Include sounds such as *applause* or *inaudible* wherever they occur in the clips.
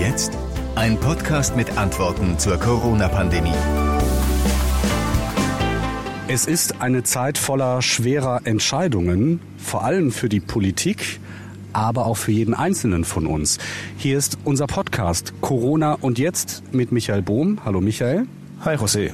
jetzt? Ein Podcast mit Antworten zur Corona-Pandemie. Es ist eine Zeit voller schwerer Entscheidungen, vor allem für die Politik, aber auch für jeden Einzelnen von uns. Hier ist unser Podcast Corona und jetzt mit Michael Bohm. Hallo Michael. Hi José.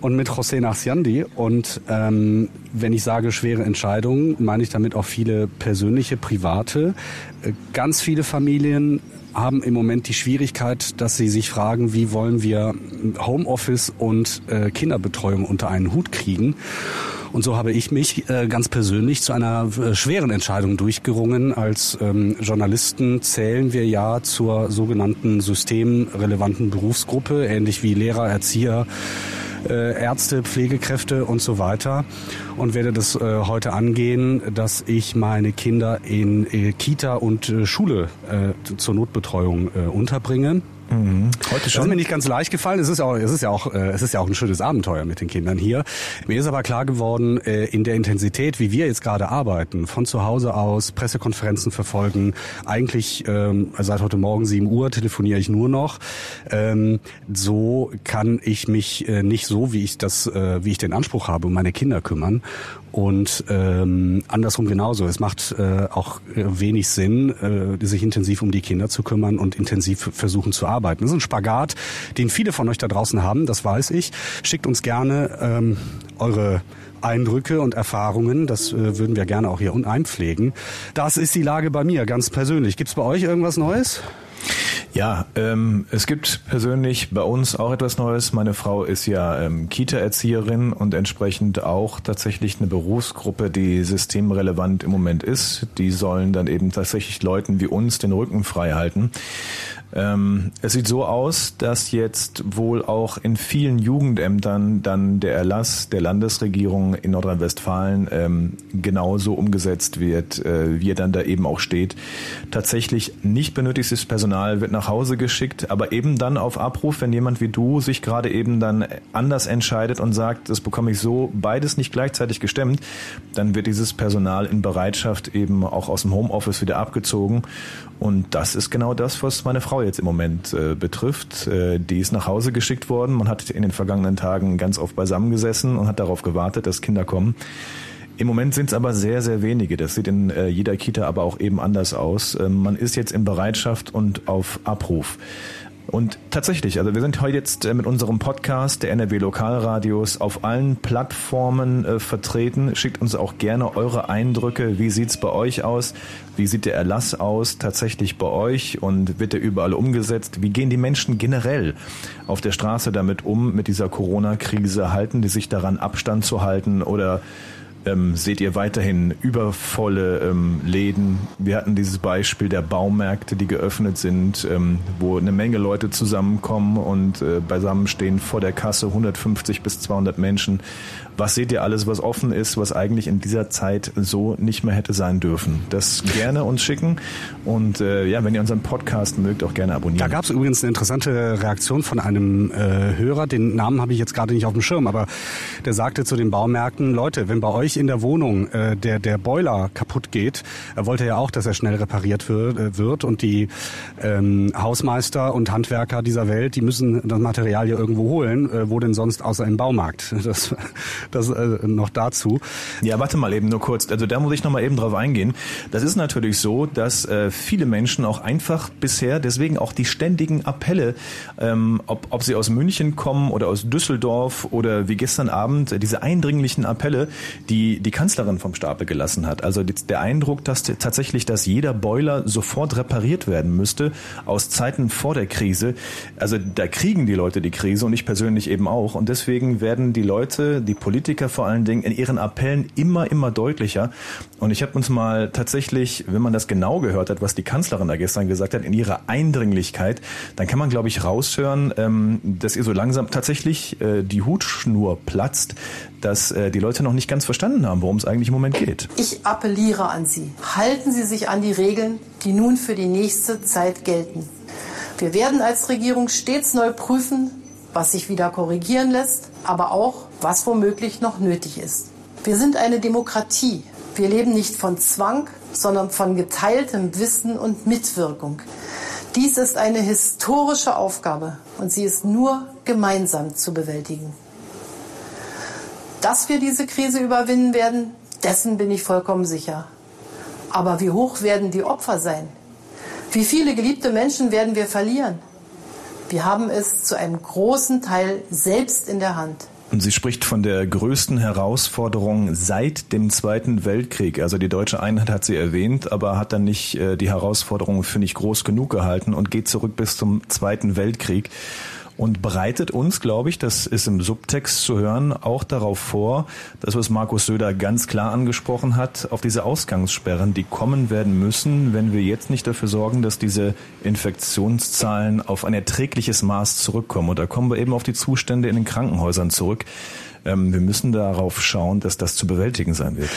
Und mit José Nachsiandi. Und ähm, wenn ich sage schwere Entscheidungen, meine ich damit auch viele persönliche, private. Äh, ganz viele Familien haben im Moment die Schwierigkeit, dass sie sich fragen, wie wollen wir Homeoffice und äh, Kinderbetreuung unter einen Hut kriegen. Und so habe ich mich äh, ganz persönlich zu einer äh, schweren Entscheidung durchgerungen. Als ähm, Journalisten zählen wir ja zur sogenannten systemrelevanten Berufsgruppe, ähnlich wie Lehrer, Erzieher, äh, Ärzte, Pflegekräfte und so weiter und werde das äh, heute angehen, dass ich meine Kinder in äh, Kita und äh, Schule äh, zur Notbetreuung äh, unterbringe. Mhm. Heute schon. Das ist mir nicht ganz leicht gefallen. Es ist auch, es ist ja auch, äh, es ist ja auch ein schönes Abenteuer mit den Kindern hier. Mir ist aber klar geworden, äh, in der Intensität, wie wir jetzt gerade arbeiten, von zu Hause aus Pressekonferenzen verfolgen. Eigentlich ähm, seit heute Morgen 7 Uhr telefoniere ich nur noch. Ähm, so kann ich mich äh, nicht so, wie ich das, äh, wie ich den Anspruch habe, um meine Kinder kümmern. Und ähm, andersrum genauso. Es macht äh, auch wenig Sinn, äh, sich intensiv um die Kinder zu kümmern und intensiv versuchen zu arbeiten. Das ist ein Spagat, den viele von euch da draußen haben, das weiß ich. Schickt uns gerne ähm, eure Eindrücke und Erfahrungen. Das äh, würden wir gerne auch hier einpflegen. Das ist die Lage bei mir, ganz persönlich. Gibt es bei euch irgendwas Neues? Ja, ähm, es gibt persönlich bei uns auch etwas Neues. Meine Frau ist ja ähm, Kita-Erzieherin und entsprechend auch tatsächlich eine Berufsgruppe, die systemrelevant im Moment ist. Die sollen dann eben tatsächlich Leuten wie uns den Rücken frei halten. Ähm, es sieht so aus, dass jetzt wohl auch in vielen Jugendämtern dann der Erlass der Landesregierung in Nordrhein-Westfalen ähm, genauso umgesetzt wird, äh, wie er dann da eben auch steht. Tatsächlich nicht benötigtes Personal wird nach Hause geschickt, aber eben dann auf Abruf, wenn jemand wie du sich gerade eben dann anders entscheidet und sagt, das bekomme ich so beides nicht gleichzeitig gestemmt, dann wird dieses Personal in Bereitschaft eben auch aus dem Homeoffice wieder abgezogen. Und das ist genau das, was meine Frau jetzt im Moment äh, betrifft. Äh, die ist nach Hause geschickt worden. Man hat in den vergangenen Tagen ganz oft beisammengesessen und hat darauf gewartet, dass Kinder kommen. Im Moment sind es aber sehr, sehr wenige. Das sieht in äh, jeder Kita aber auch eben anders aus. Ähm, man ist jetzt in Bereitschaft und auf Abruf. Und tatsächlich, also wir sind heute jetzt äh, mit unserem Podcast der NRW Lokalradios auf allen Plattformen äh, vertreten. Schickt uns auch gerne eure Eindrücke. Wie sieht's bei euch aus? Wie sieht der Erlass aus tatsächlich bei euch und wird er überall umgesetzt? Wie gehen die Menschen generell auf der Straße damit um, mit dieser Corona-Krise? Halten die sich daran, Abstand zu halten oder ähm, seht ihr weiterhin übervolle ähm, Läden. Wir hatten dieses Beispiel der Baumärkte, die geöffnet sind, ähm, wo eine Menge Leute zusammenkommen und äh, beisammenstehen vor der Kasse, 150 bis 200 Menschen. Was seht ihr alles, was offen ist, was eigentlich in dieser Zeit so nicht mehr hätte sein dürfen? Das gerne uns schicken und äh, ja, wenn ihr unseren Podcast mögt, auch gerne abonnieren. Da gab es übrigens eine interessante Reaktion von einem äh, Hörer, den Namen habe ich jetzt gerade nicht auf dem Schirm, aber der sagte zu den Baumärkten, Leute, wenn bei euch in der Wohnung äh, der, der Boiler kaputt geht, er wollte ja auch, dass er schnell repariert wird, äh, wird und die ähm, Hausmeister und Handwerker dieser Welt, die müssen das Material ja irgendwo holen, äh, wo denn sonst außer im Baumarkt. *laughs* Das, das äh, noch dazu. Ja, warte mal eben nur kurz. Also da muss ich noch mal eben drauf eingehen. Das ist natürlich so, dass äh, viele Menschen auch einfach bisher, deswegen auch die ständigen Appelle, ähm, ob, ob sie aus München kommen oder aus Düsseldorf oder wie gestern Abend, äh, diese eindringlichen Appelle, die die Kanzlerin vom Stapel gelassen hat. Also der Eindruck, dass tatsächlich, dass jeder Boiler sofort repariert werden müsste aus Zeiten vor der Krise. Also da kriegen die Leute die Krise und ich persönlich eben auch. Und deswegen werden die Leute, die Politiker, Politiker vor allen Dingen in ihren Appellen immer, immer deutlicher. Und ich habe uns mal tatsächlich, wenn man das genau gehört hat, was die Kanzlerin da gestern gesagt hat, in ihrer Eindringlichkeit, dann kann man, glaube ich, raushören, ähm, dass ihr so langsam tatsächlich äh, die Hutschnur platzt, dass äh, die Leute noch nicht ganz verstanden haben, worum es eigentlich im Moment geht. Ich appelliere an Sie. Halten Sie sich an die Regeln, die nun für die nächste Zeit gelten. Wir werden als Regierung stets neu prüfen, was sich wieder korrigieren lässt, aber auch, was womöglich noch nötig ist. Wir sind eine Demokratie. Wir leben nicht von Zwang, sondern von geteiltem Wissen und Mitwirkung. Dies ist eine historische Aufgabe und sie ist nur gemeinsam zu bewältigen. Dass wir diese Krise überwinden werden, dessen bin ich vollkommen sicher. Aber wie hoch werden die Opfer sein? Wie viele geliebte Menschen werden wir verlieren? Wir haben es zu einem großen Teil selbst in der Hand. Und sie spricht von der größten Herausforderung seit dem Zweiten Weltkrieg. Also die deutsche Einheit hat sie erwähnt, aber hat dann nicht äh, die Herausforderung für nicht groß genug gehalten und geht zurück bis zum Zweiten Weltkrieg und bereitet uns, glaube ich, das ist im Subtext zu hören, auch darauf vor, das, was Markus Söder ganz klar angesprochen hat, auf diese Ausgangssperren, die kommen werden müssen, wenn wir jetzt nicht dafür sorgen, dass diese Infektionszahlen auf ein erträgliches Maß zurückkommen. Und da kommen wir eben auf die Zustände in den Krankenhäusern zurück. Ähm, wir müssen darauf schauen, dass das zu bewältigen sein wird.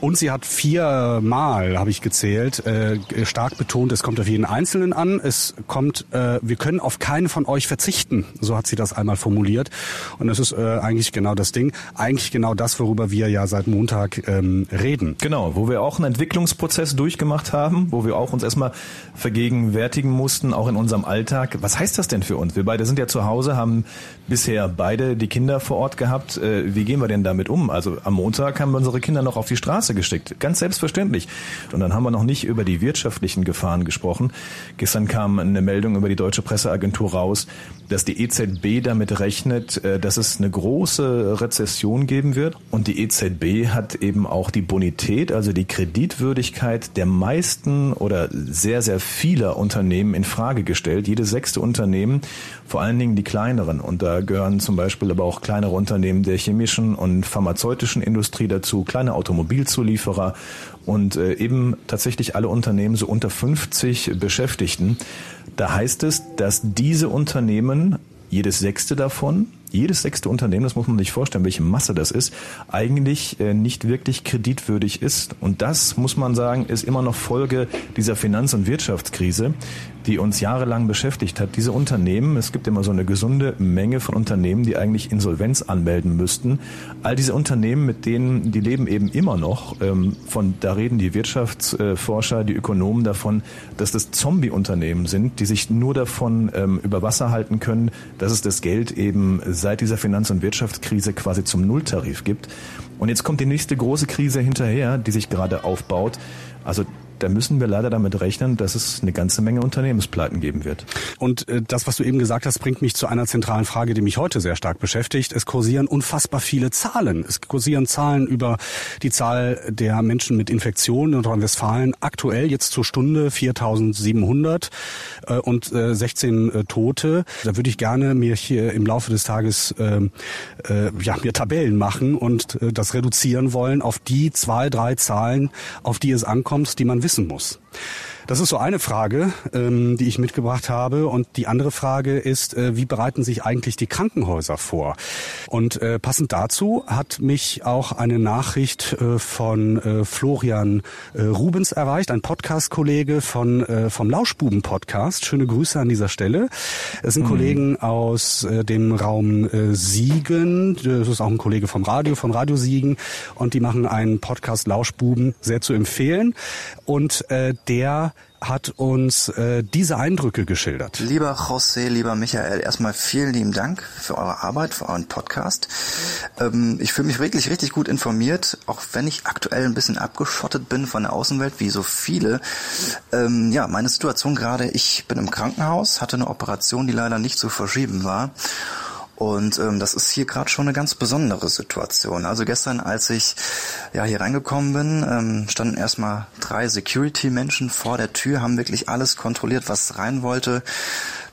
Und sie hat viermal, habe ich gezählt, äh, stark betont, es kommt auf jeden Einzelnen an. Es kommt, äh, wir können auf keinen von euch verzichten. So hat sie das einmal formuliert. Und das ist äh, eigentlich genau das Ding. Eigentlich genau das, worüber wir ja seit Montag ähm, reden. Genau, wo wir auch einen Entwicklungsprozess durchgemacht haben, wo wir auch uns erstmal vergegenwärtigen mussten, auch in unserem Alltag. Was heißt das denn für uns? Wir beide sind ja zu Hause, haben bisher beide die Kinder vor Ort gehabt. Äh, wie gehen wir denn damit um? Also am Montag haben wir unsere Kinder noch auf die Straße gesteckt. Ganz selbstverständlich. Und dann haben wir noch nicht über die wirtschaftlichen Gefahren gesprochen. Gestern kam eine Meldung über die Deutsche Presseagentur raus, dass die EZB damit rechnet, äh, dass es eine große Rezession geben wird. Und die EZB hat eben auch die Bonität, also die Kreditwürdigkeit der meisten oder sehr, sehr vieler Unternehmen in Frage gestellt. Jedes sechste Unternehmen, vor allen Dingen die kleineren. Und da gehören zum Beispiel aber auch kleinere Unternehmen der chemischen und pharmazeutischen Industrie dazu, kleine Automobilzulieferer und äh, eben tatsächlich alle Unternehmen so unter 50 Beschäftigten. Da heißt es, dass diese Unternehmen, jedes sechste davon, jedes sechste Unternehmen, das muss man sich vorstellen, welche Masse das ist, eigentlich äh, nicht wirklich kreditwürdig ist. Und das, muss man sagen, ist immer noch Folge dieser Finanz- und Wirtschaftskrise, die uns jahrelang beschäftigt hat. Diese Unternehmen, es gibt immer so eine gesunde Menge von Unternehmen, die eigentlich Insolvenz anmelden müssten. All diese Unternehmen, mit denen, die leben eben immer noch. Ähm, von, da reden die Wirtschaftsforscher, die Ökonomen davon, dass das Zombie-Unternehmen sind, die sich nur davon ähm, über Wasser halten können, dass es das Geld eben seit dieser Finanz- und Wirtschaftskrise quasi zum Nulltarif gibt. Und jetzt kommt die nächste große Krise hinterher, die sich gerade aufbaut. Also da müssen wir leider damit rechnen, dass es eine ganze Menge Unternehmenspleiten geben wird. Und äh, das, was du eben gesagt hast, bringt mich zu einer zentralen Frage, die mich heute sehr stark beschäftigt. Es kursieren unfassbar viele Zahlen. Es kursieren Zahlen über die Zahl der Menschen mit Infektionen in Nordrhein-Westfalen. Aktuell jetzt zur Stunde 4700 äh, und äh, 16 äh, Tote. Da würde ich gerne mir hier im Laufe des Tages äh, äh, ja, mir Tabellen machen und äh, das reduzieren wollen auf die zwei, drei Zahlen, auf die es ankommt, die man wissen wissen muss. Das ist so eine Frage, ähm, die ich mitgebracht habe. Und die andere Frage ist, äh, wie bereiten sich eigentlich die Krankenhäuser vor? Und äh, passend dazu hat mich auch eine Nachricht äh, von äh, Florian äh, Rubens erreicht, ein Podcast-Kollege von äh, vom Lauschbuben-Podcast. Schöne Grüße an dieser Stelle. Es sind mhm. Kollegen aus dem Raum Siegen. Das ist auch ein Kollege vom Radio, vom Radio Siegen. Und die machen einen Podcast Lauschbuben, sehr zu empfehlen. Und der hat uns äh, diese Eindrücke geschildert. Lieber José, lieber Michael, erstmal vielen lieben Dank für eure Arbeit, für euren Podcast. Ähm, ich fühle mich wirklich richtig gut informiert, auch wenn ich aktuell ein bisschen abgeschottet bin von der Außenwelt, wie so viele. Ähm, ja, meine Situation gerade, ich bin im Krankenhaus, hatte eine Operation, die leider nicht zu verschieben war und ähm, das ist hier gerade schon eine ganz besondere Situation. Also gestern, als ich ja hier reingekommen bin, ähm, standen erstmal drei Security-Menschen vor der Tür, haben wirklich alles kontrolliert, was rein wollte.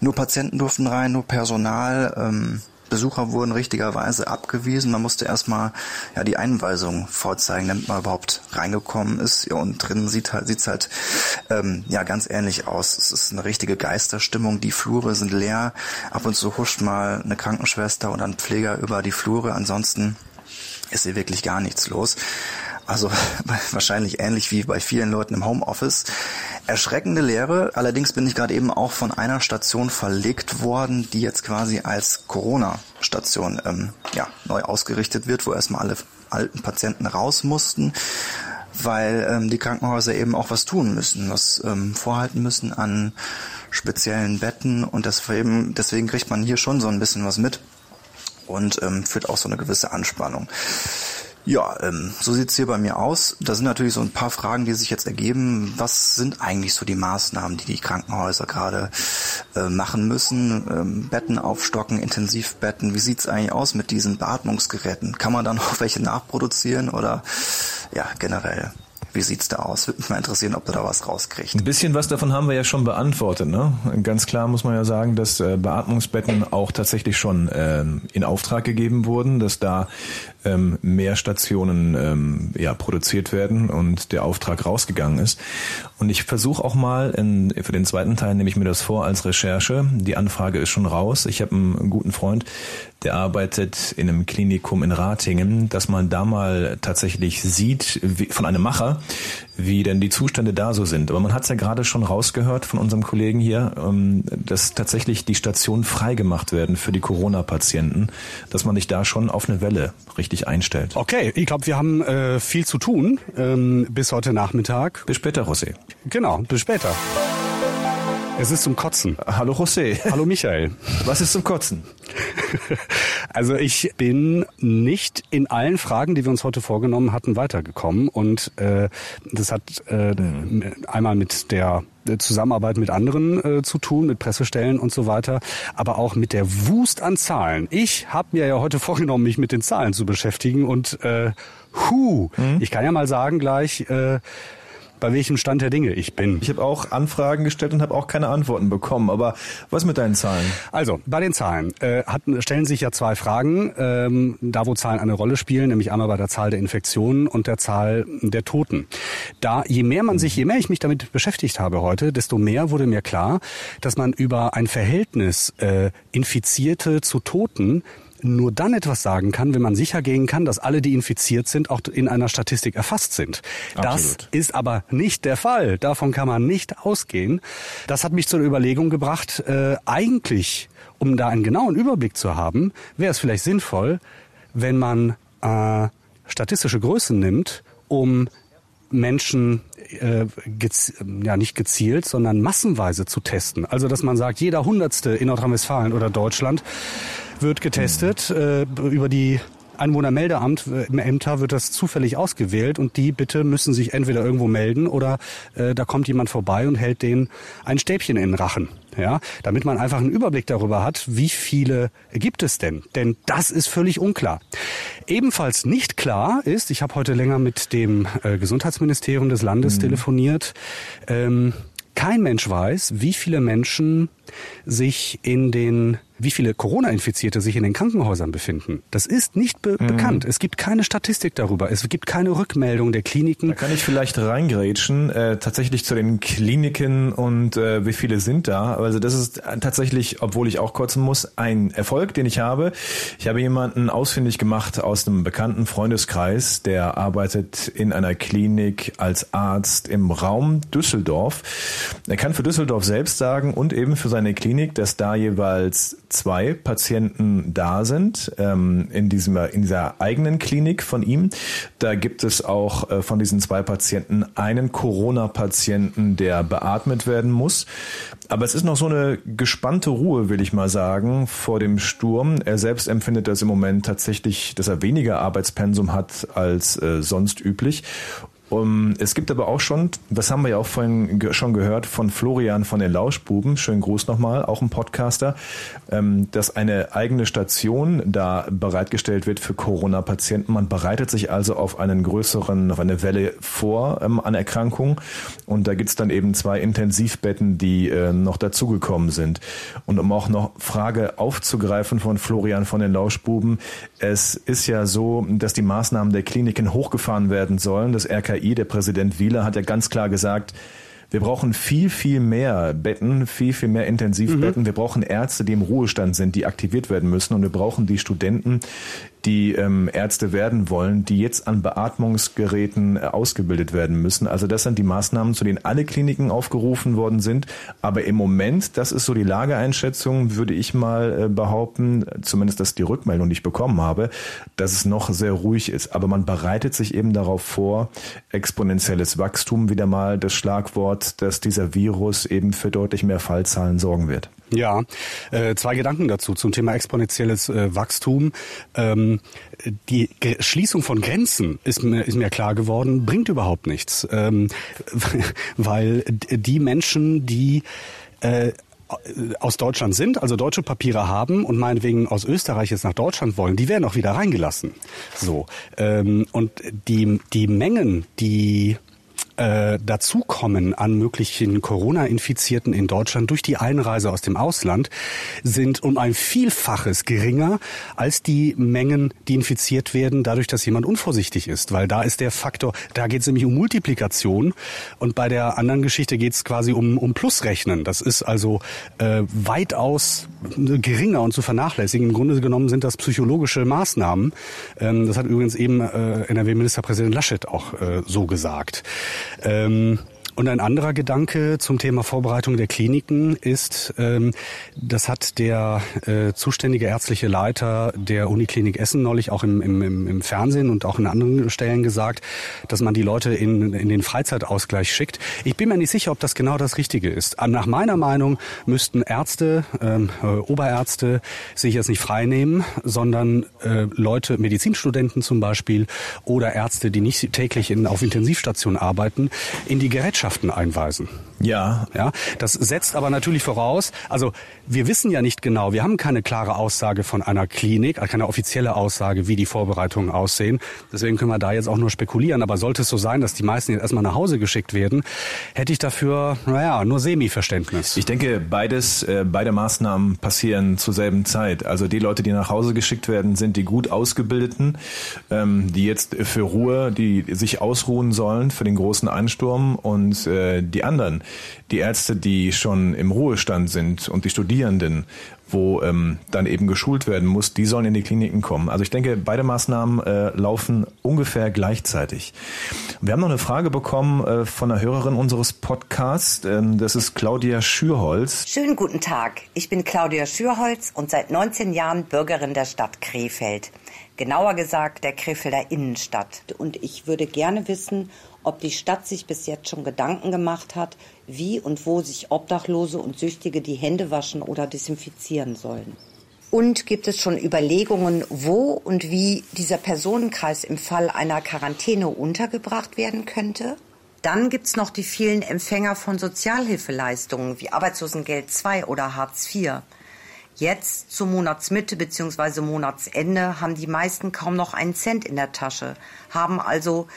Nur Patienten durften rein, nur Personal. Ähm, Besucher wurden richtigerweise abgewiesen. Man musste erstmal ja die Einweisung vorzeigen, damit man überhaupt reingekommen ist. Ja, und drinnen sieht halt, sieht's halt ähm, ja ganz ähnlich aus. Es ist eine richtige Geisterstimmung. Die Flure sind leer. Ab und zu huscht mal eine Krankenschwester oder ein Pfleger über die Flure. Ansonsten ist hier wirklich gar nichts los. Also *laughs* wahrscheinlich ähnlich wie bei vielen Leuten im Homeoffice. Erschreckende Lehre. Allerdings bin ich gerade eben auch von einer Station verlegt worden, die jetzt quasi als Corona-Station ähm, ja, neu ausgerichtet wird, wo erstmal alle alten Patienten raus mussten, weil ähm, die Krankenhäuser eben auch was tun müssen, was ähm, vorhalten müssen an speziellen Betten und deswegen, deswegen kriegt man hier schon so ein bisschen was mit und ähm, führt auch so eine gewisse Anspannung. Ja, ähm, so sieht's hier bei mir aus. Da sind natürlich so ein paar Fragen, die sich jetzt ergeben. Was sind eigentlich so die Maßnahmen, die die Krankenhäuser gerade äh, machen müssen? Ähm, Betten aufstocken, Intensivbetten. Wie sieht's eigentlich aus mit diesen Beatmungsgeräten? Kann man da noch *laughs* welche nachproduzieren oder ja, generell? Wie sieht's da aus? Würde mich mal interessieren, ob du da was rauskriegst. Ein bisschen was davon haben wir ja schon beantwortet. Ne? Ganz klar muss man ja sagen, dass äh, Beatmungsbetten auch tatsächlich schon ähm, in Auftrag gegeben wurden, dass da ähm, mehr Stationen ähm, ja, produziert werden und der Auftrag rausgegangen ist. Und ich versuche auch mal, in, für den zweiten Teil nehme ich mir das vor als Recherche. Die Anfrage ist schon raus. Ich habe einen guten Freund, der arbeitet in einem Klinikum in Ratingen, dass man da mal tatsächlich sieht, wie, von einem Macher, wie denn die Zustände da so sind. Aber man hat es ja gerade schon rausgehört von unserem Kollegen hier, ähm, dass tatsächlich die Stationen freigemacht werden für die Corona-Patienten, dass man sich da schon auf eine Welle richtig einstellt. Okay, ich glaube, wir haben äh, viel zu tun ähm, bis heute Nachmittag. Bis später, José. Genau, bis später. Es ist zum Kotzen. Hallo José. Hallo Michael. Was ist zum Kotzen? *laughs* Also ich bin nicht in allen Fragen, die wir uns heute vorgenommen hatten, weitergekommen. Und äh, das hat äh, einmal mit der Zusammenarbeit mit anderen äh, zu tun, mit Pressestellen und so weiter, aber auch mit der Wust an Zahlen. Ich habe mir ja heute *laughs* vorgenommen, mich mit den Zahlen zu beschäftigen und äh, hu, mhm. ich kann ja mal sagen gleich, äh, bei welchem Stand der Dinge ich bin. Ich habe auch Anfragen gestellt und habe auch keine Antworten bekommen. Aber was mit deinen Zahlen? Also bei den Zahlen äh, hat, stellen sich ja zwei Fragen, ähm, da wo Zahlen eine Rolle spielen, nämlich einmal bei der Zahl der Infektionen und der Zahl der Toten. Da je mehr man sich, je mehr ich mich damit beschäftigt habe heute, desto mehr wurde mir klar, dass man über ein Verhältnis äh, Infizierte zu Toten nur dann etwas sagen kann, wenn man sicher gehen kann, dass alle, die infiziert sind, auch in einer Statistik erfasst sind. Absolut. Das ist aber nicht der Fall. Davon kann man nicht ausgehen. Das hat mich zur Überlegung gebracht, äh, eigentlich, um da einen genauen Überblick zu haben, wäre es vielleicht sinnvoll, wenn man äh, statistische Größen nimmt, um Menschen äh, ja nicht gezielt, sondern massenweise zu testen. Also dass man sagt, jeder Hundertste in Nordrhein-Westfalen oder Deutschland wird getestet. Äh, über die Einwohnermeldeamt äh, im Ämter wird das zufällig ausgewählt und die bitte müssen sich entweder irgendwo melden oder äh, da kommt jemand vorbei und hält denen ein Stäbchen in den Rachen. Ja, damit man einfach einen Überblick darüber hat, wie viele gibt es denn? Denn das ist völlig unklar. Ebenfalls nicht klar ist, ich habe heute länger mit dem äh, Gesundheitsministerium des Landes mhm. telefoniert, ähm, kein Mensch weiß, wie viele Menschen sich in den wie viele Corona-Infizierte sich in den Krankenhäusern befinden. Das ist nicht be mhm. bekannt. Es gibt keine Statistik darüber. Es gibt keine Rückmeldung der Kliniken. Da kann ich vielleicht reingrätschen, äh, tatsächlich zu den Kliniken und äh, wie viele sind da. Also das ist tatsächlich, obwohl ich auch kotzen muss, ein Erfolg, den ich habe. Ich habe jemanden ausfindig gemacht aus einem bekannten Freundeskreis, der arbeitet in einer Klinik als Arzt im Raum Düsseldorf. Er kann für Düsseldorf selbst sagen und eben für seine Klinik, dass da jeweils zwei Patienten da sind ähm, in, diesem, in dieser eigenen Klinik von ihm. Da gibt es auch äh, von diesen zwei Patienten einen Corona-Patienten, der beatmet werden muss. Aber es ist noch so eine gespannte Ruhe, will ich mal sagen, vor dem Sturm. Er selbst empfindet das im Moment tatsächlich, dass er weniger Arbeitspensum hat als äh, sonst üblich um, es gibt aber auch schon, das haben wir ja auch vorhin ge schon gehört, von Florian von den Lauschbuben, schönen Gruß nochmal, auch ein Podcaster, ähm, dass eine eigene Station da bereitgestellt wird für Corona-Patienten. Man bereitet sich also auf einen größeren, auf eine Welle vor ähm, an Erkrankungen und da gibt's dann eben zwei Intensivbetten, die äh, noch dazugekommen sind. Und um auch noch Frage aufzugreifen von Florian von den Lauschbuben, es ist ja so, dass die Maßnahmen der Kliniken hochgefahren werden sollen. Das RKI RKI, der Präsident Wieler, hat ja ganz klar gesagt, wir brauchen viel, viel mehr Betten, viel, viel mehr Intensivbetten. Mhm. Wir brauchen Ärzte, die im Ruhestand sind, die aktiviert werden müssen. Und wir brauchen die Studenten, die ähm, Ärzte werden wollen, die jetzt an Beatmungsgeräten äh, ausgebildet werden müssen. Also das sind die Maßnahmen, zu denen alle Kliniken aufgerufen worden sind. Aber im Moment, das ist so die Lageeinschätzung, würde ich mal äh, behaupten, zumindest das die Rückmeldung, die ich bekommen habe, dass es noch sehr ruhig ist. Aber man bereitet sich eben darauf vor, exponentielles Wachstum wieder mal das Schlagwort, dass dieser Virus eben für deutlich mehr Fallzahlen sorgen wird. Ja, äh, zwei Gedanken dazu zum Thema exponentielles äh, Wachstum. Ähm, die Schließung von Grenzen ist mir, ist mir klar geworden, bringt überhaupt nichts, ähm, *laughs* weil die Menschen, die äh, aus Deutschland sind, also deutsche Papiere haben und meinetwegen aus Österreich jetzt nach Deutschland wollen, die werden auch wieder reingelassen. So ähm, und die die Mengen, die äh, dazukommen an möglichen Corona-Infizierten in Deutschland durch die Einreise aus dem Ausland sind um ein Vielfaches geringer als die Mengen, die infiziert werden, dadurch, dass jemand unvorsichtig ist. Weil da ist der Faktor, da geht es nämlich um Multiplikation und bei der anderen Geschichte geht es quasi um, um Plusrechnen. Das ist also äh, weitaus geringer und zu vernachlässigen. Im Grunde genommen sind das psychologische Maßnahmen. Ähm, das hat übrigens eben äh, NRW-Ministerpräsident Laschet auch äh, so gesagt. Ähm, und ein anderer Gedanke zum Thema Vorbereitung der Kliniken ist, ähm, das hat der äh, zuständige ärztliche Leiter der Uniklinik Essen neulich auch im, im, im Fernsehen und auch in anderen Stellen gesagt, dass man die Leute in, in den Freizeitausgleich schickt. Ich bin mir nicht sicher, ob das genau das Richtige ist. Nach meiner Meinung müssten Ärzte, ähm, äh, Oberärzte sich jetzt nicht frei nehmen, sondern äh, Leute, Medizinstudenten zum Beispiel oder Ärzte, die nicht täglich in, auf Intensivstationen arbeiten, in die Gerätschaft Botschaften einweisen. Ja. Ja, das setzt aber natürlich voraus, also wir wissen ja nicht genau, wir haben keine klare Aussage von einer Klinik, keine offizielle Aussage, wie die Vorbereitungen aussehen. Deswegen können wir da jetzt auch nur spekulieren. Aber sollte es so sein, dass die meisten jetzt erstmal nach Hause geschickt werden, hätte ich dafür, naja, nur Semi-Verständnis. Ich denke, beides, äh, beide Maßnahmen passieren zur selben Zeit. Also die Leute, die nach Hause geschickt werden, sind die gut ausgebildeten, ähm, die jetzt für Ruhe, die sich ausruhen sollen für den großen Einsturm und und äh, die anderen, die Ärzte, die schon im Ruhestand sind und die Studierenden, wo ähm, dann eben geschult werden muss, die sollen in die Kliniken kommen. Also ich denke, beide Maßnahmen äh, laufen ungefähr gleichzeitig. Wir haben noch eine Frage bekommen äh, von einer Hörerin unseres Podcasts. Ähm, das ist Claudia Schürholz. Schönen guten Tag. Ich bin Claudia Schürholz und seit 19 Jahren Bürgerin der Stadt Krefeld. Genauer gesagt der Krefelder Innenstadt. Und ich würde gerne wissen, ob die Stadt sich bis jetzt schon Gedanken gemacht hat, wie und wo sich Obdachlose und Süchtige die Hände waschen oder desinfizieren sollen. Und gibt es schon Überlegungen, wo und wie dieser Personenkreis im Fall einer Quarantäne untergebracht werden könnte? Dann gibt es noch die vielen Empfänger von Sozialhilfeleistungen wie Arbeitslosengeld II oder Hartz IV. Jetzt zur Monatsmitte bzw. Monatsende haben die meisten kaum noch einen Cent in der Tasche, haben also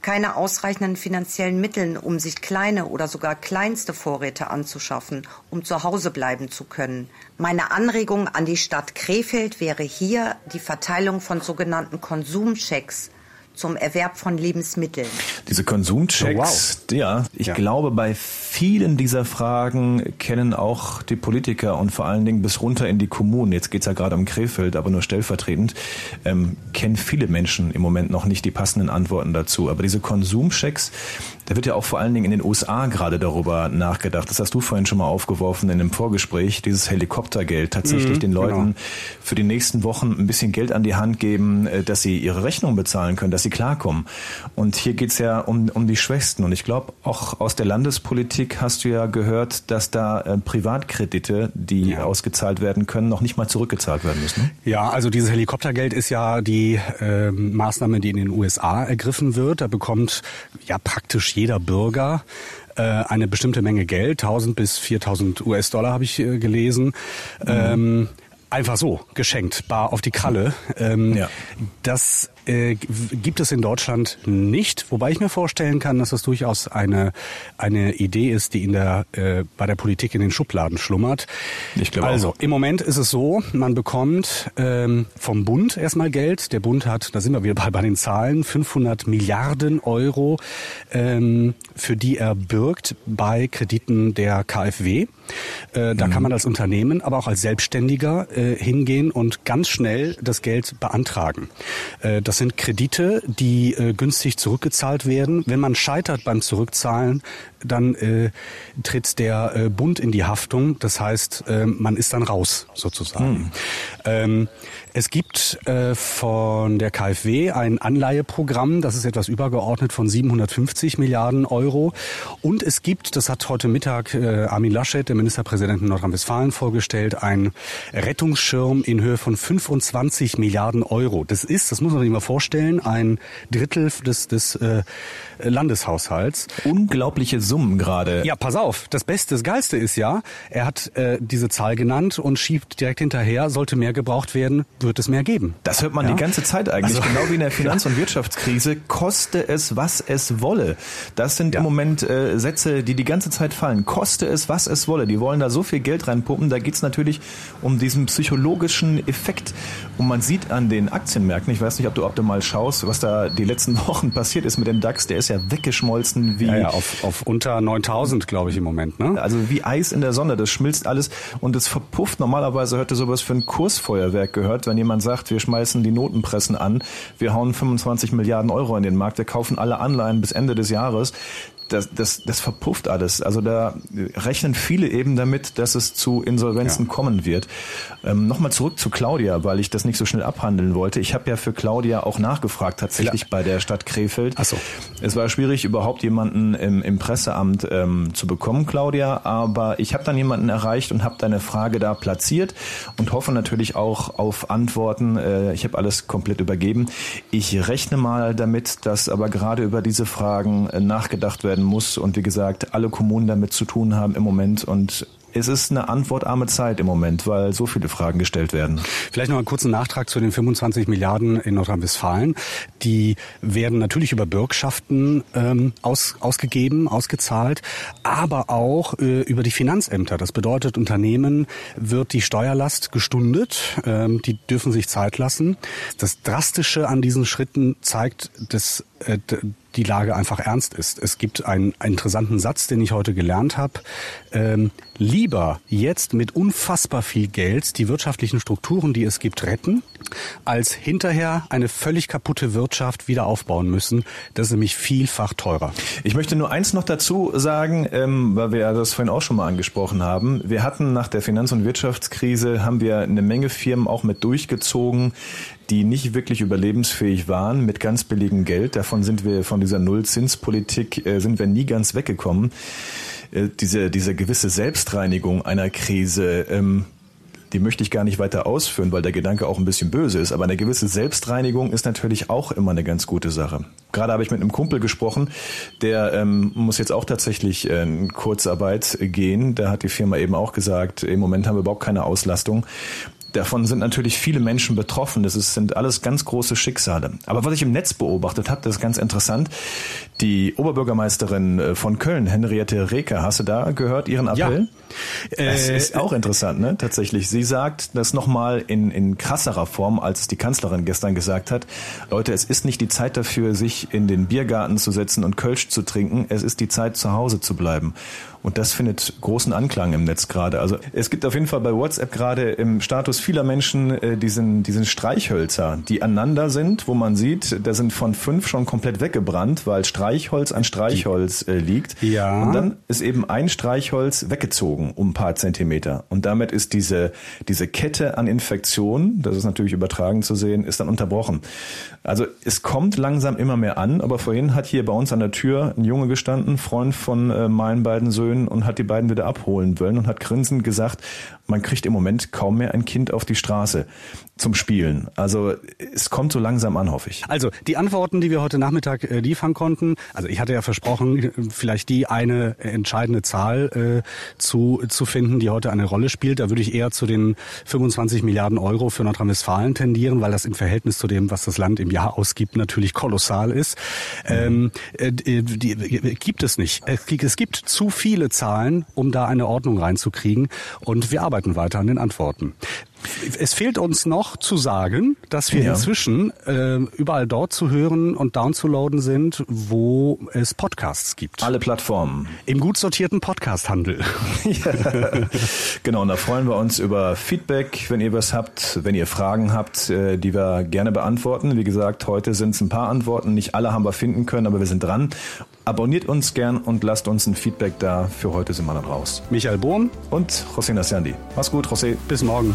keine ausreichenden finanziellen Mittel, um sich kleine oder sogar kleinste Vorräte anzuschaffen, um zu Hause bleiben zu können. Meine Anregung an die Stadt Krefeld wäre hier die Verteilung von sogenannten Konsumchecks zum Erwerb von Lebensmitteln. Diese Konsumchecks, oh, wow. ja, ich ja. glaube, bei vielen dieser Fragen kennen auch die Politiker und vor allen Dingen bis runter in die Kommunen, jetzt geht's ja gerade um Krefeld, aber nur stellvertretend, ähm, kennen viele Menschen im Moment noch nicht die passenden Antworten dazu. Aber diese Konsumchecks, da wird ja auch vor allen Dingen in den USA gerade darüber nachgedacht. Das hast du vorhin schon mal aufgeworfen in einem Vorgespräch, dieses Helikoptergeld tatsächlich mhm, den Leuten genau. für die nächsten Wochen ein bisschen Geld an die Hand geben, äh, dass sie ihre Rechnung bezahlen können, dass sie klarkommen. Und hier geht's ja um, um die Schwächsten. Und ich glaube, auch aus der Landespolitik hast du ja gehört, dass da äh, Privatkredite, die ja. ausgezahlt werden können, noch nicht mal zurückgezahlt werden müssen. Ne? Ja, also dieses Helikoptergeld ist ja die äh, Maßnahme, die in den USA ergriffen wird. Da bekommt ja praktisch jeder Bürger äh, eine bestimmte Menge Geld, 1000 bis 4000 US-Dollar habe ich äh, gelesen. Mhm. Ähm, einfach so geschenkt, bar auf die Kralle. Ähm, ja. Das äh, gibt es in Deutschland nicht, wobei ich mir vorstellen kann, dass das durchaus eine, eine Idee ist, die in der, äh, bei der Politik in den Schubladen schlummert. Ich glaube also, auch. im Moment ist es so, man bekommt ähm, vom Bund erstmal Geld. Der Bund hat, da sind wir wieder bei, bei den Zahlen, 500 Milliarden Euro, ähm, für die er bürgt bei Krediten der KfW. Äh, da kann man als Unternehmen, aber auch als Selbstständiger äh, hingehen und ganz schnell das Geld beantragen. Äh, das sind Kredite, die äh, günstig zurückgezahlt werden. Wenn man scheitert beim Zurückzahlen, dann äh, tritt der äh, Bund in die Haftung. Das heißt, äh, man ist dann raus sozusagen. Ähm, es gibt äh, von der KfW ein Anleiheprogramm, das ist etwas übergeordnet von 750 Milliarden Euro. Und es gibt, das hat heute Mittag äh, Armin Laschet, der Ministerpräsident in Nordrhein-Westfalen, vorgestellt, ein Rettungsschirm in Höhe von 25 Milliarden Euro. Das ist, das muss man sich mal vorstellen, ein Drittel des, des äh, Landeshaushalts. Unglaubliche Summen gerade. Ja, pass auf. Das Beste, das Geilste ist ja, er hat äh, diese Zahl genannt und schiebt direkt hinterher, sollte mehr gebraucht werden, wird es mehr geben. Das hört man Ja? die ganze Zeit eigentlich, Also- genau wie in der *laughs* Finanz- und Wirtschaftskrise. Koste es, was es wolle. Das sind Ja. im Moment äh, Sätze, die die ganze Zeit fallen. Koste es, was es wolle. Die wollen da so viel Geld reinpumpen. Da geht's natürlich um diesen psychologischen Effekt. Und man sieht an den Aktienmärkten, ich weiß nicht, ob du, ob du mal schaust, was da die letzten *laughs* Wochen passiert ist mit dem DAX. Der ist ja weggeschmolzen wie Ja, ja, auf, auf unter 9000, glaube ich, im Moment. Ne? also wie Eis in der Sonne, das schmilzt alles und es verpufft. Normalerweise hätte sowas für ein Kursfeuerwerk gehört, wenn jemand sagt, wir schmeißen die Notenpressen an, wir hauen 25 Milliarden Euro in den Markt, wir kaufen alle Anleihen bis Ende des Jahres. Das, das, das verpufft alles. Also da rechnen viele eben damit, dass es zu Insolvenzen Ja. kommen wird. Ähm, Nochmal zurück zu Claudia, weil ich das nicht so schnell abhandeln wollte. Ich habe ja für Claudia auch nachgefragt, tatsächlich Ja. bei der Stadt Krefeld. Ach so. Es war schwierig, überhaupt jemanden im, im Presseamt ähm, zu bekommen, Claudia, aber ich habe dann jemanden erreicht und habe deine Frage da platziert und hoffe natürlich auch auf Antworten. Äh, ich habe alles komplett übergeben. Ich rechne mal damit, dass aber gerade über diese Fragen äh, nachgedacht werden muss und wie gesagt, alle Kommunen damit zu tun haben im Moment und es ist eine antwortarme Zeit im Moment, weil so viele Fragen gestellt werden. Vielleicht noch einen kurzen Nachtrag zu den 25 Milliarden in Nordrhein-Westfalen. Die werden natürlich über Bürgschaften ähm, aus, ausgegeben, ausgezahlt, aber auch äh, über die Finanzämter. Das bedeutet, Unternehmen wird die Steuerlast gestundet. Ähm, die dürfen sich Zeit lassen. Das Drastische an diesen Schritten zeigt, dass äh, die Lage einfach ernst ist. Es gibt einen, einen interessanten Satz, den ich heute gelernt habe. Ähm, lieber jetzt mit unfassbar viel Geld die wirtschaftlichen Strukturen, die es gibt, retten, als hinterher eine völlig kaputte Wirtschaft wieder aufbauen müssen. Das ist nämlich vielfach teurer. Ich möchte nur eins noch dazu sagen, ähm, weil wir das vorhin auch schon mal angesprochen haben. Wir hatten nach der Finanz- und Wirtschaftskrise haben wir eine Menge Firmen auch mit durchgezogen, die nicht wirklich überlebensfähig waren mit ganz billigem Geld. Davon sind wir von dieser Nullzinspolitik äh, sind wir nie ganz weggekommen. Äh, diese diese gewisse Selbstreinigung einer Krise. Ähm, die möchte ich gar nicht weiter ausführen, weil der Gedanke auch ein bisschen böse ist. Aber eine gewisse Selbstreinigung ist natürlich auch immer eine ganz gute Sache. Gerade habe ich mit einem Kumpel gesprochen, der ähm, muss jetzt auch tatsächlich äh, in Kurzarbeit gehen. Da hat die Firma eben auch gesagt, im Moment haben wir überhaupt keine Auslastung. Davon sind natürlich viele Menschen betroffen. Das ist, sind alles ganz große Schicksale. Aber was ich im Netz beobachtet habe, das ist ganz interessant. Die Oberbürgermeisterin äh, von Köln, Henriette Reker, hast du da gehört, ihren Appell? Es Äh, ist auch interessant, ne? Tatsächlich. Sie sagt das nochmal in, in krasserer Form, als es die Kanzlerin gestern gesagt hat. Leute, es ist nicht die Zeit dafür, sich in den Biergarten zu setzen und Kölsch zu trinken. Es ist die Zeit, zu Hause zu bleiben. Und das findet großen Anklang im Netz gerade. Also es gibt auf jeden Fall bei WhatsApp gerade im Status vieler Menschen äh, diesen, diesen Streichhölzer, die aneinander sind, wo man sieht, da sind von fünf schon komplett weggebrannt, weil Streichholz an Streichholz äh, liegt. Ja. Und dann ist eben ein Streichholz weggezogen um ein paar Zentimeter. Und damit ist diese, diese Kette an Infektionen, das ist natürlich übertragen zu sehen, ist dann unterbrochen. Also es kommt langsam immer mehr an, aber vorhin hat hier bei uns an der Tür ein Junge gestanden, Freund von äh, meinen beiden Söhnen, und hat die beiden wieder abholen wollen und hat grinsend gesagt, man kriegt im Moment kaum mehr ein Kind auf die Straße zum Spielen. Also es kommt so langsam an, hoffe ich. Also die Antworten, die wir heute Nachmittag äh, liefern konnten, also ich hatte ja versprochen, vielleicht die eine entscheidende Zahl äh, zu, zu finden, die heute eine Rolle spielt. Da würde ich eher zu den 25 Milliarden Euro für Nordrhein-Westfalen tendieren, weil das im Verhältnis zu dem, was das Land im Jahr ausgibt, natürlich kolossal ist. Ähm, äh, die, die, gibt es nicht. Es gibt zu viele Zahlen, um da eine Ordnung reinzukriegen. Und wir arbeiten weiter an den Antworten. Es fehlt uns noch zu sagen, dass wir ja. inzwischen äh, überall dort zu hören und downzuladen sind, wo es Podcasts gibt. Alle Plattformen. Im gut sortierten Podcasthandel. *laughs* ja. Genau, und da freuen wir uns über Feedback, wenn ihr was habt, wenn ihr Fragen habt, äh, die wir gerne beantworten. Wie gesagt, heute sind es ein paar Antworten. Nicht alle haben wir finden können, aber wir sind dran. Abonniert uns gern und lasst uns ein Feedback da. Für heute sind wir dann raus. Michael Bohm und José Nassiandi. Mach's gut, José. Bis morgen.